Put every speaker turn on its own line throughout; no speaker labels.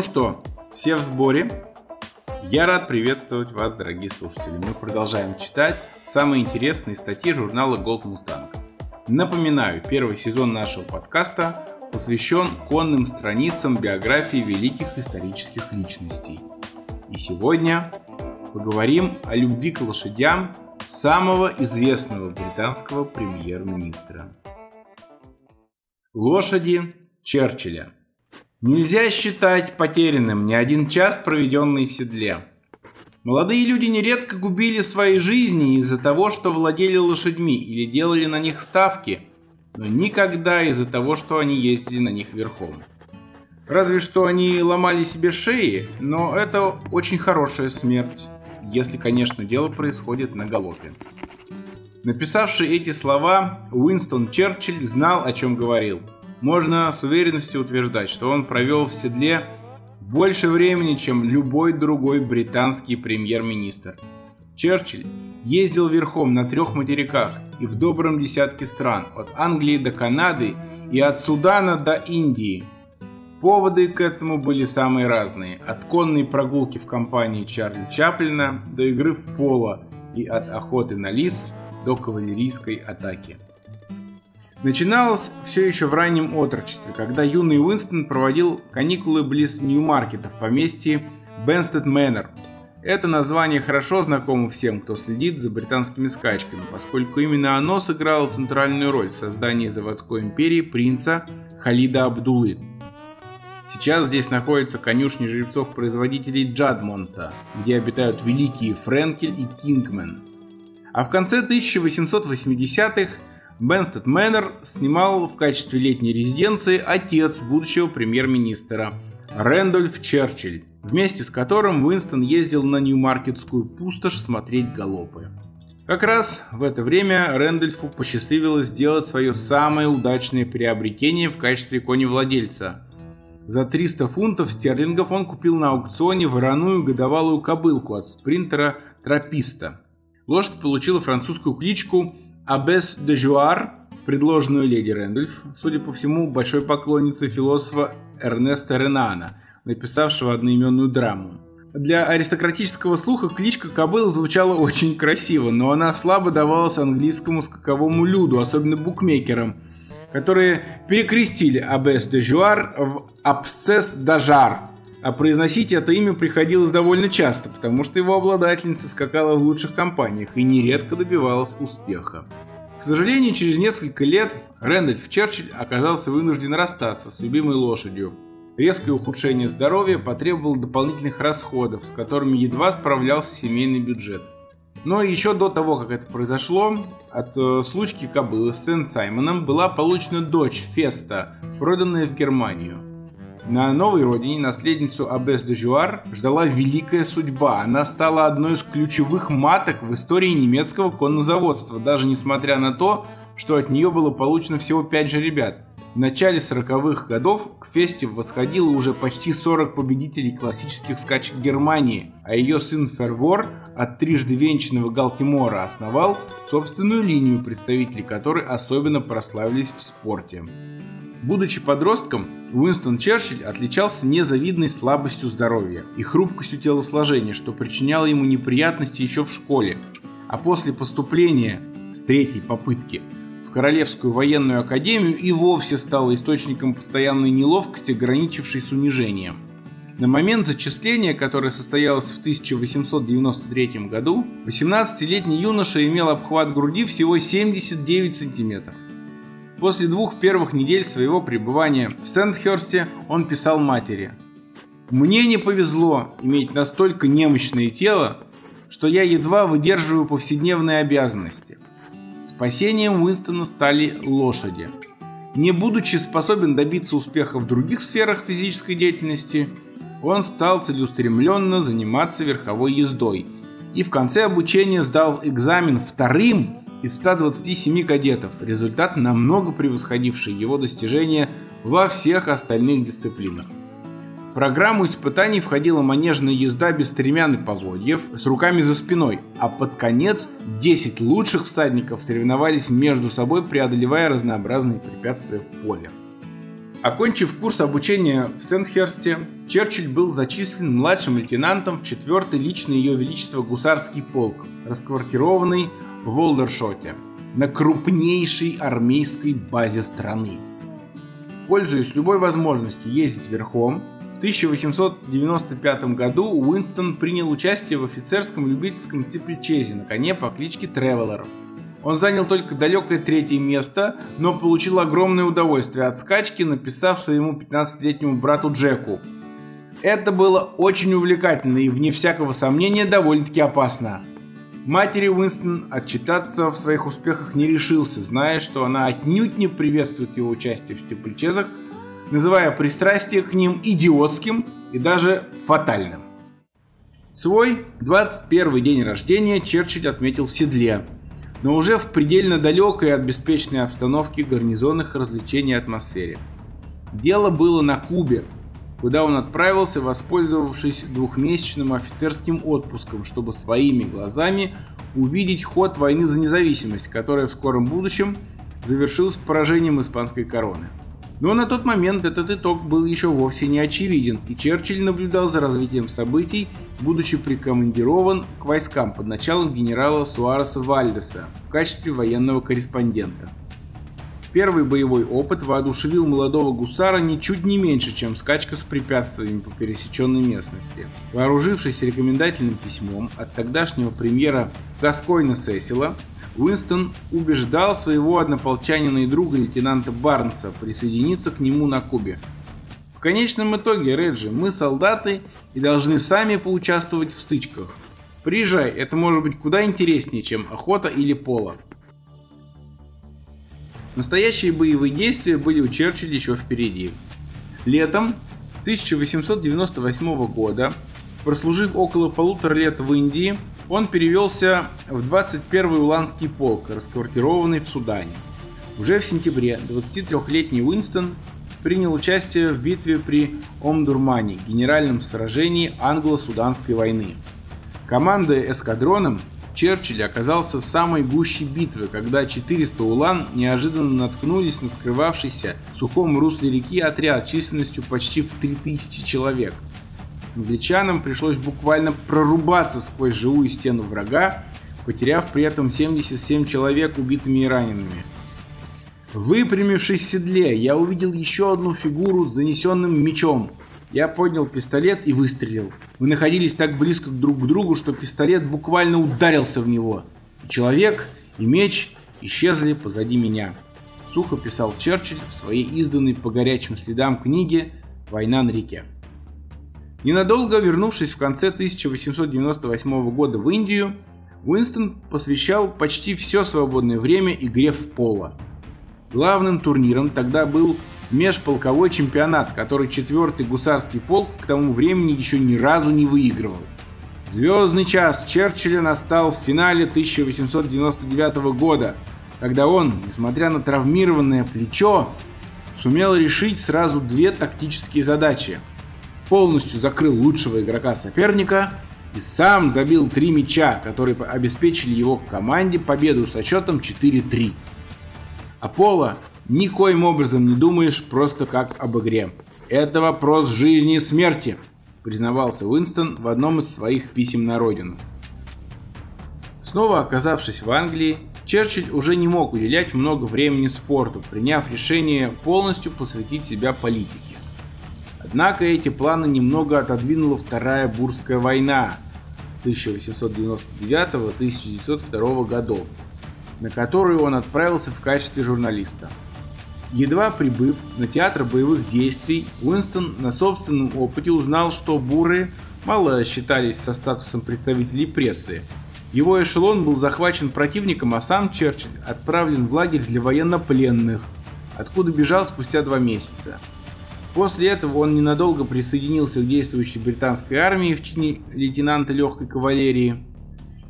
Ну что, все в сборе? Я рад приветствовать вас, дорогие слушатели. Мы продолжаем читать самые интересные статьи журнала Gold Mustang. Напоминаю, первый сезон нашего подкаста посвящен конным страницам биографии великих исторических личностей. И сегодня поговорим о любви к лошадям самого известного британского премьер-министра. Лошади Черчилля – Нельзя считать потерянным ни один час, проведенный в седле. Молодые люди нередко губили свои жизни из-за того, что владели лошадьми или делали на них ставки, но никогда из-за того, что они ездили на них верхом. Разве что они ломали себе шеи, но это очень хорошая смерть, если, конечно, дело происходит на галопе. Написавший эти слова, Уинстон Черчилль знал, о чем говорил – можно с уверенностью утверждать, что он провел в седле больше времени, чем любой другой британский премьер-министр. Черчилль ездил верхом на трех материках и в добром десятке стран, от Англии до Канады и от Судана до Индии. Поводы к этому были самые разные, от конной прогулки в компании Чарли Чаплина до игры в поло и от охоты на лис до кавалерийской атаки. Начиналось все еще в раннем отрочестве, когда юный Уинстон проводил каникулы близ Нью-Маркета в поместье Бенстед Мэннер. Это название хорошо знакомо всем, кто следит за британскими скачками, поскольку именно оно сыграло центральную роль в создании заводской империи принца Халида Абдулы. Сейчас здесь находятся конюшни жеребцов-производителей Джадмонта, где обитают великие Френкель и Кингмен. А в конце 1880-х Бенстед Мэннер снимал в качестве летней резиденции отец будущего премьер-министра Рэндольф Черчилль, вместе с которым Уинстон ездил на Нью-Маркетскую пустошь смотреть галопы. Как раз в это время Рэндольфу посчастливилось сделать свое самое удачное приобретение в качестве коневладельца. За 300 фунтов стерлингов он купил на аукционе вороную годовалую кобылку от спринтера Трописта. Лошадь получила французскую кличку Абес де Жуар, предложенную леди Рэндольф, судя по всему, большой поклонницей философа Эрнеста Ренана, написавшего одноименную драму. Для аристократического слуха кличка кобыл звучала очень красиво, но она слабо давалась английскому скаковому люду, особенно букмекерам, которые перекрестили Абес де Жуар в Абсцесс Дажар, а произносить это имя приходилось довольно часто, потому что его обладательница скакала в лучших компаниях и нередко добивалась успеха. К сожалению, через несколько лет Рэндольф Черчилль оказался вынужден расстаться с любимой лошадью. Резкое ухудшение здоровья потребовало дополнительных расходов, с которыми едва справлялся семейный бюджет. Но еще до того, как это произошло, от э, случки кобылы с Сент-Саймоном была получена дочь Феста, проданная в Германию. На новой родине наследницу Абес де Жуар ждала великая судьба. Она стала одной из ключевых маток в истории немецкого коннозаводства, даже несмотря на то, что от нее было получено всего 5 же ребят. В начале 40-х годов к фесте восходило уже почти 40 победителей классических скачек Германии, а ее сын Фервор от трижды венчанного Галтимора основал собственную линию, представителей которой особенно прославились в спорте. Будучи подростком, Уинстон Черчилль отличался незавидной слабостью здоровья и хрупкостью телосложения, что причиняло ему неприятности еще в школе, а после поступления с третьей попытки в Королевскую военную академию и вовсе стало источником постоянной неловкости, граничившей с унижением. На момент зачисления, которое состоялось в 1893 году, 18-летний юноша имел обхват груди всего 79 сантиметров. После двух первых недель своего пребывания в Сент-Хёрсте он писал матери. «Мне не повезло иметь настолько немощное тело, что я едва выдерживаю повседневные обязанности. Спасением Уинстона стали лошади. Не будучи способен добиться успеха в других сферах физической деятельности, он стал целеустремленно заниматься верховой ездой и в конце обучения сдал экзамен вторым из 127 кадетов, результат намного превосходивший его достижения во всех остальных дисциплинах. В программу испытаний входила манежная езда без стремян и поводьев с руками за спиной, а под конец 10 лучших всадников соревновались между собой, преодолевая разнообразные препятствия в поле. Окончив курс обучения в Сент-Херсте, Черчилль был зачислен младшим лейтенантом в 4-й личный Ее Величество гусарский полк, расквартированный в Волдершоте, на крупнейшей армейской базе страны. Пользуясь любой возможностью ездить верхом, в 1895 году Уинстон принял участие в офицерском любительском степличезе на коне по кличке Тревелер – он занял только далекое третье место, но получил огромное удовольствие от скачки, написав своему 15-летнему брату Джеку. Это было очень увлекательно и, вне всякого сомнения, довольно-таки опасно. Матери Уинстон отчитаться в своих успехах не решился, зная, что она отнюдь не приветствует его участие в степлечезах, называя пристрастие к ним идиотским и даже фатальным. Свой 21 день рождения Черчилль отметил в седле – но уже в предельно далекой от беспечной обстановки гарнизонных развлечений атмосфере. Дело было на Кубе, куда он отправился, воспользовавшись двухмесячным офицерским отпуском, чтобы своими глазами увидеть ход войны за независимость, которая в скором будущем завершилась поражением испанской короны. Но на тот момент этот итог был еще вовсе не очевиден, и Черчилль наблюдал за развитием событий, будучи прикомандирован к войскам под началом генерала Суареса Вальдеса в качестве военного корреспондента. Первый боевой опыт воодушевил молодого гусара ничуть не меньше, чем скачка с препятствиями по пересеченной местности. Вооружившись рекомендательным письмом от тогдашнего премьера Гаскойна Сесила, Уинстон убеждал своего однополчанина и друга лейтенанта Барнса присоединиться к нему на Кубе. В конечном итоге, Реджи, мы солдаты и должны сами поучаствовать в стычках. Приезжай, это может быть куда интереснее, чем охота или поло. Настоящие боевые действия были у Черчилля еще впереди. Летом 1898 года, прослужив около полутора лет в Индии, он перевелся в 21-й Уланский полк, расквартированный в Судане. Уже в сентябре 23-летний Уинстон принял участие в битве при Омдурмане, генеральном сражении англо-суданской войны. Командуя эскадроном, Черчилль оказался в самой гуще битвы, когда 400 улан неожиданно наткнулись на скрывавшийся в сухом русле реки отряд численностью почти в 3000 человек – Англичанам пришлось буквально прорубаться сквозь живую стену врага, потеряв при этом 77 человек убитыми и ранеными. Выпрямившись в седле, я увидел еще одну фигуру с занесенным мечом. Я поднял пистолет и выстрелил. Мы находились так близко друг к другу, что пистолет буквально ударился в него. И человек и меч исчезли позади меня. Сухо писал Черчилль в своей изданной по горячим следам книге «Война на реке». Ненадолго вернувшись в конце 1898 года в Индию, Уинстон посвящал почти все свободное время игре в поло. Главным турниром тогда был межполковой чемпионат, который четвертый гусарский полк к тому времени еще ни разу не выигрывал. Звездный час Черчилля настал в финале 1899 года, когда он, несмотря на травмированное плечо, сумел решить сразу две тактические задачи – полностью закрыл лучшего игрока соперника и сам забил три мяча, которые обеспечили его команде победу со счетом 4-3. Аполло никоим образом не думаешь просто как об игре. Это вопрос жизни и смерти, признавался Уинстон в одном из своих писем на родину. Снова оказавшись в Англии, Черчилль уже не мог уделять много времени спорту, приняв решение полностью посвятить себя политике. Однако эти планы немного отодвинула Вторая Бурская война 1899-1902 годов, на которую он отправился в качестве журналиста. Едва прибыв на театр боевых действий, Уинстон на собственном опыте узнал, что буры мало считались со статусом представителей прессы. Его эшелон был захвачен противником, а сам Черчилль отправлен в лагерь для военнопленных, откуда бежал спустя два месяца. После этого он ненадолго присоединился к действующей британской армии в чине лейтенанта легкой кавалерии.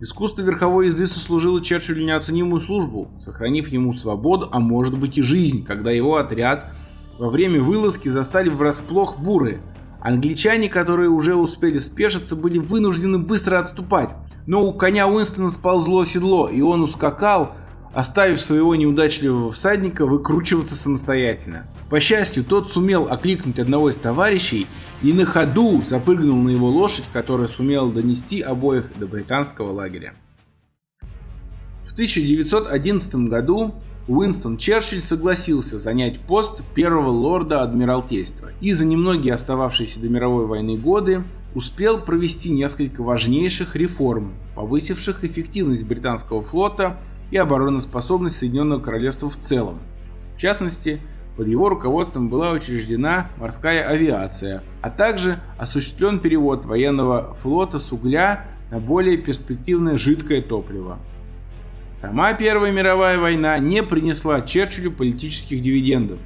Искусство верховой езды сослужило Черчиллю неоценимую службу, сохранив ему свободу, а может быть и жизнь, когда его отряд во время вылазки застали врасплох буры. Англичане, которые уже успели спешиться, были вынуждены быстро отступать, но у коня Уинстона сползло седло, и он ускакал, оставив своего неудачливого всадника выкручиваться самостоятельно. По счастью, тот сумел окликнуть одного из товарищей и на ходу запрыгнул на его лошадь, которая сумела донести обоих до британского лагеря. В 1911 году Уинстон Черчилль согласился занять пост первого лорда Адмиралтейства и за немногие остававшиеся до мировой войны годы успел провести несколько важнейших реформ, повысивших эффективность британского флота и обороноспособность Соединенного Королевства в целом. В частности, под его руководством была учреждена морская авиация, а также осуществлен перевод военного флота с угля на более перспективное жидкое топливо. Сама Первая мировая война не принесла Черчиллю политических дивидендов.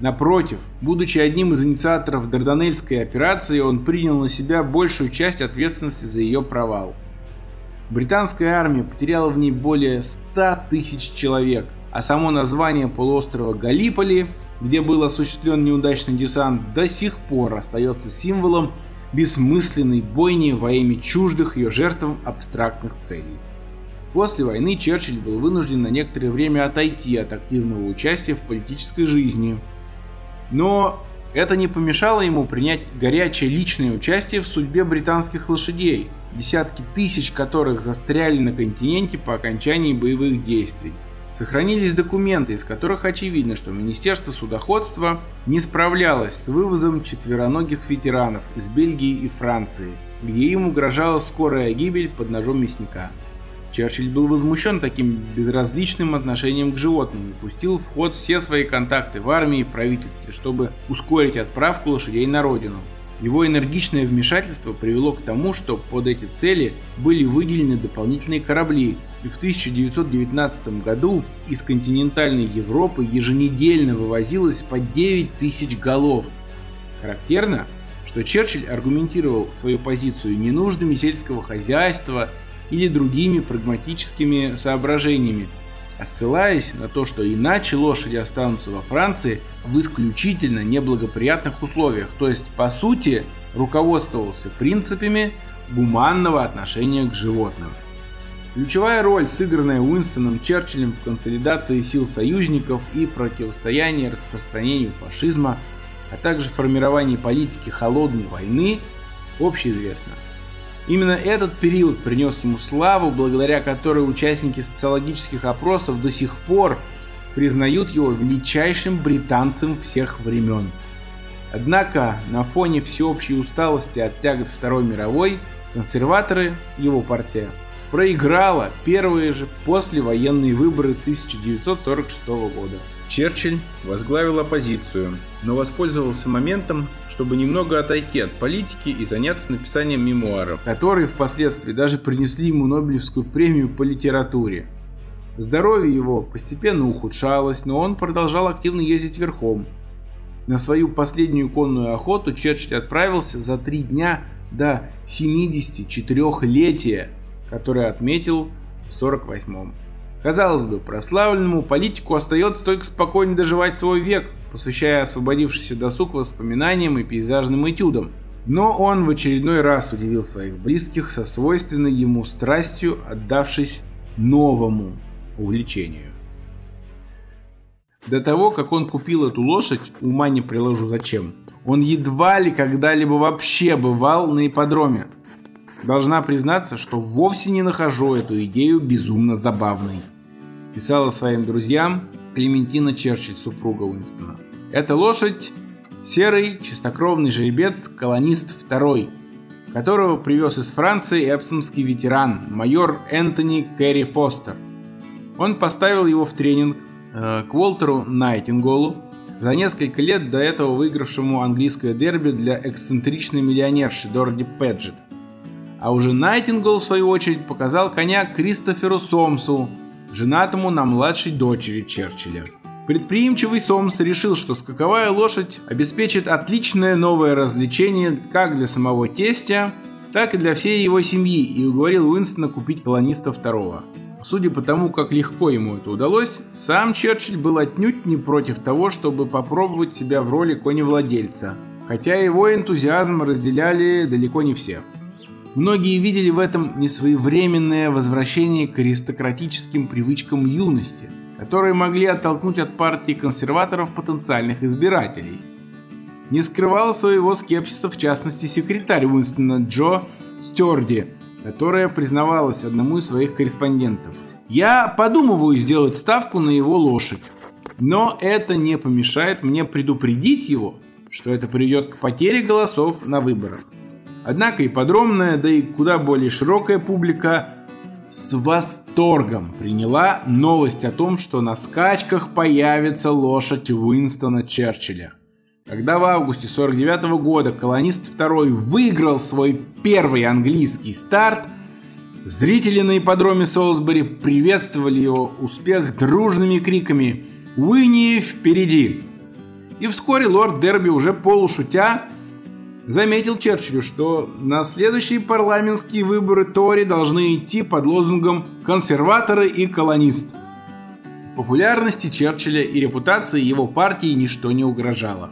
Напротив, будучи одним из инициаторов Дарданельской операции, он принял на себя большую часть ответственности за ее провал. Британская армия потеряла в ней более 100 тысяч человек, а само название полуострова Галиполи, где был осуществлен неудачный десант, до сих пор остается символом бессмысленной бойни во имя чуждых ее жертвам абстрактных целей. После войны Черчилль был вынужден на некоторое время отойти от активного участия в политической жизни. Но это не помешало ему принять горячее личное участие в судьбе британских лошадей, десятки тысяч которых застряли на континенте по окончании боевых действий. Сохранились документы, из которых очевидно, что Министерство судоходства не справлялось с вывозом четвероногих ветеранов из Бельгии и Франции, где им угрожала скорая гибель под ножом мясника. Черчилль был возмущен таким безразличным отношением к животным и пустил в ход все свои контакты в армии и правительстве, чтобы ускорить отправку лошадей на родину. Его энергичное вмешательство привело к тому, что под эти цели были выделены дополнительные корабли, и в 1919 году из континентальной Европы еженедельно вывозилось по 9 тысяч голов. Характерно, что Черчилль аргументировал свою позицию не нуждами сельского хозяйства или другими прагматическими соображениями, а ссылаясь на то, что иначе лошади останутся во Франции в исключительно неблагоприятных условиях, то есть по сути руководствовался принципами гуманного отношения к животным. Ключевая роль, сыгранная Уинстоном Черчиллем в консолидации сил союзников и противостоянии распространению фашизма, а также формировании политики холодной войны, общеизвестна. Именно этот период принес ему славу, благодаря которой участники социологических опросов до сих пор признают его величайшим британцем всех времен. Однако на фоне всеобщей усталости от тягот Второй мировой консерваторы, его партия, проиграла первые же послевоенные выборы 1946 года. Черчилль возглавил оппозицию, но воспользовался моментом, чтобы немного отойти от политики и заняться написанием мемуаров, которые впоследствии даже принесли ему Нобелевскую премию по литературе. Здоровье его постепенно ухудшалось, но он продолжал активно ездить верхом. На свою последнюю конную охоту Черчилль отправился за три дня до 74-летия, которое отметил в 48-м. Казалось бы, прославленному политику остается только спокойно доживать свой век, посвящая освободившийся досуг воспоминаниям и пейзажным этюдам. Но он в очередной раз удивил своих близких со свойственной ему страстью, отдавшись новому увлечению. До того, как он купил эту лошадь, ума не приложу зачем, он едва ли когда-либо вообще бывал на ипподроме. Должна признаться, что вовсе не нахожу эту идею безумно забавной писала своим друзьям Клементина Черчилль, супруга Уинстона. Эта лошадь – серый чистокровный жеребец, колонист второй, которого привез из Франции эпсомский ветеран, майор Энтони Кэрри Фостер. Он поставил его в тренинг э, к Уолтеру Найтинголу, за несколько лет до этого выигравшему английское дерби для эксцентричной миллионерши Дороти Педжет. А уже Найтингол, в свою очередь, показал коня Кристоферу Сомсу, женатому на младшей дочери Черчилля. Предприимчивый Сомс решил, что скаковая лошадь обеспечит отличное новое развлечение как для самого тестя, так и для всей его семьи и уговорил Уинстона купить колониста второго. Судя по тому, как легко ему это удалось, сам Черчилль был отнюдь не против того, чтобы попробовать себя в роли коневладельца, хотя его энтузиазм разделяли далеко не все. Многие видели в этом несвоевременное возвращение к аристократическим привычкам юности, которые могли оттолкнуть от партии консерваторов потенциальных избирателей. Не скрывал своего скепсиса в частности секретарь Уинстона Джо Стюарди, которая признавалась одному из своих корреспондентов. «Я подумываю сделать ставку на его лошадь, но это не помешает мне предупредить его, что это приведет к потере голосов на выборах. Однако и подробная, да и куда более широкая публика с восторгом приняла новость о том, что на скачках появится лошадь Уинстона Черчилля. Когда в августе 49 -го года колонист II выиграл свой первый английский старт, зрители на ипподроме Солсбери приветствовали его успех дружными криками «Уинни впереди!». И вскоре лорд Дерби уже полушутя заметил Черчиллю, что на следующие парламентские выборы Тори должны идти под лозунгом «консерваторы и колонист». Популярности Черчилля и репутации его партии ничто не угрожало.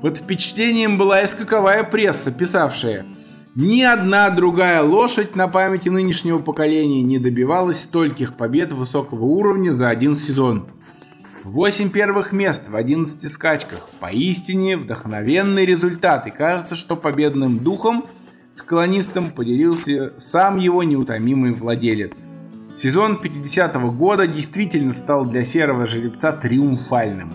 Под впечатлением была и скаковая пресса, писавшая «Ни одна другая лошадь на памяти нынешнего поколения не добивалась стольких побед высокого уровня за один сезон». 8 первых мест в 11 скачках. Поистине вдохновенный результат. И кажется, что победным духом с колонистом поделился сам его неутомимый владелец. Сезон 50-го года действительно стал для серого жеребца триумфальным.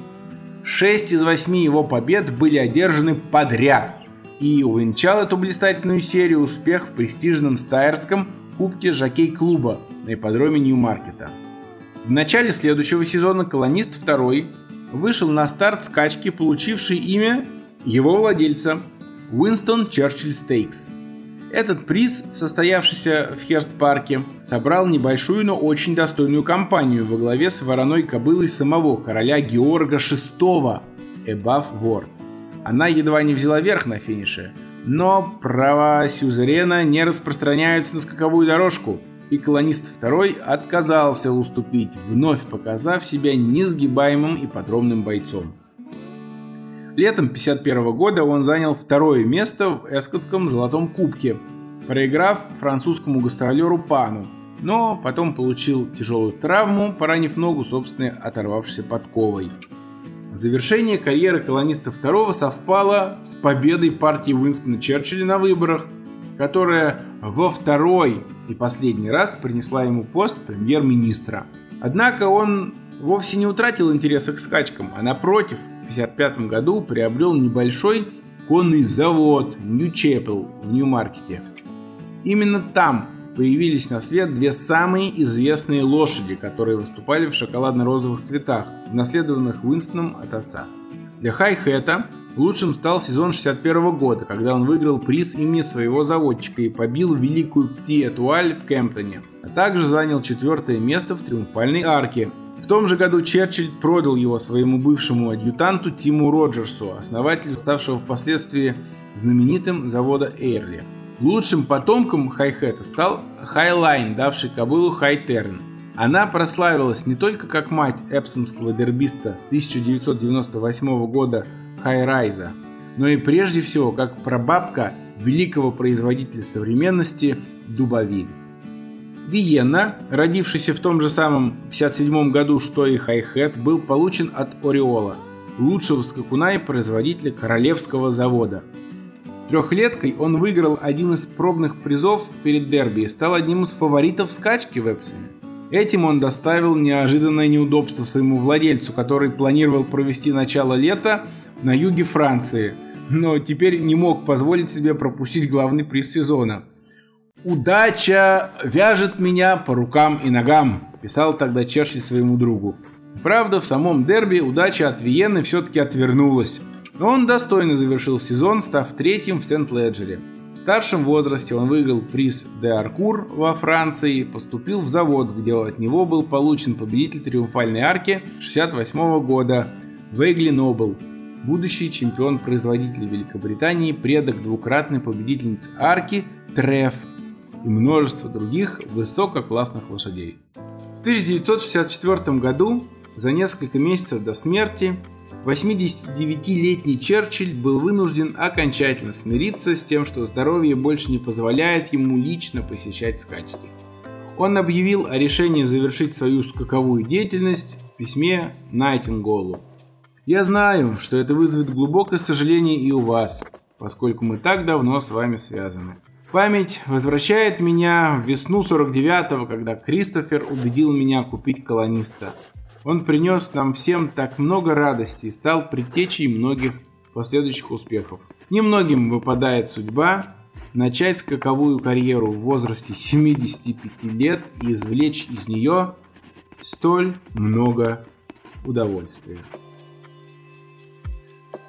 Шесть из восьми его побед были одержаны подряд. И увенчал эту блистательную серию успех в престижном стайерском кубке жокей-клуба на ипподроме Нью-Маркета. В начале следующего сезона колонист 2 вышел на старт скачки, получившей имя его владельца Уинстон Черчилль Стейкс. Этот приз, состоявшийся в Херст-парке, собрал небольшую, но очень достойную компанию во главе с вороной кобылой самого короля Георга VI Эбаф Ворд. Она едва не взяла верх на финише, но права Сюзерена не распространяются на скаковую дорожку – и колонист второй отказался уступить, вновь показав себя несгибаемым и подробным бойцом. Летом 1951 года он занял второе место в Эскотском золотом кубке, проиграв французскому гастролеру Пану, но потом получил тяжелую травму, поранив ногу собственной оторвавшейся подковой. Завершение карьеры колониста второго совпало с победой партии Уинстона Черчилля на выборах, которая во второй и последний раз принесла ему пост премьер-министра. Однако он вовсе не утратил интереса к скачкам, а напротив, в 1955 году приобрел небольшой конный завод Нью-Чепел в Нью-Маркете. Именно там появились на свет две самые известные лошади, которые выступали в шоколадно-розовых цветах, унаследованных Уинстоном от отца. Для Хай-Хэта Лучшим стал сезон 61 года, когда он выиграл приз имени своего заводчика и побил великую Пти Этуаль в Кемптоне, а также занял четвертое место в Триумфальной арке. В том же году Черчилль продал его своему бывшему адъютанту Тиму Роджерсу, основателю ставшего впоследствии знаменитым завода Эйрли. Лучшим потомком Хайхета стал Хайлайн, давший кобылу Хайтерн. Она прославилась не только как мать эпсомского дербиста 1998 года Хайрайза, но и прежде всего как прабабка великого производителя современности Дубовиль. Виена, родившийся в том же самом 57 году, что и Хайхет, был получен от Ореола, лучшего скакуна и производителя королевского завода. Трехлеткой он выиграл один из пробных призов перед дерби и стал одним из фаворитов скачки в Эпсоне. Этим он доставил неожиданное неудобство своему владельцу, который планировал провести начало лета на юге Франции, но теперь не мог позволить себе пропустить главный приз сезона. «Удача вяжет меня по рукам и ногам», – писал тогда Черчилль своему другу. Правда, в самом дерби удача от Виены все-таки отвернулась, но он достойно завершил сезон, став третьим в Сент-Леджере. В старшем возрасте он выиграл приз де Аркур во Франции, поступил в завод, где от него был получен победитель Триумфальной арки 68 года Вейгли Нобл, будущий чемпион-производитель Великобритании, предок двукратной победительницы арки Треф и множество других высококлассных лошадей. В 1964 году, за несколько месяцев до смерти, 89-летний Черчилль был вынужден окончательно смириться с тем, что здоровье больше не позволяет ему лично посещать скачки. Он объявил о решении завершить свою скаковую деятельность в письме Найтинголу. «Я знаю, что это вызовет глубокое сожаление и у вас, поскольку мы так давно с вами связаны. Память возвращает меня в весну 49-го, когда Кристофер убедил меня купить колониста. Он принес нам всем так много радости и стал предтечей многих последующих успехов. Немногим выпадает судьба начать скаковую карьеру в возрасте 75 лет и извлечь из нее столь много удовольствия.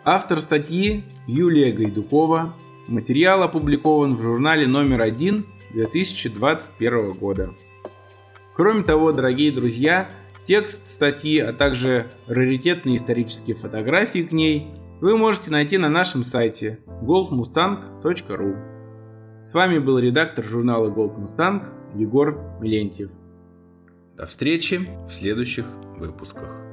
Автор статьи Юлия Гайдукова. Материал опубликован в журнале номер 1 2021 года. Кроме того, дорогие друзья, Текст статьи, а также раритетные исторические фотографии к ней вы можете найти на нашем сайте goldmustang.ru. С вами был редактор журнала Gold Mustang Егор Милентьев.
До встречи в следующих выпусках.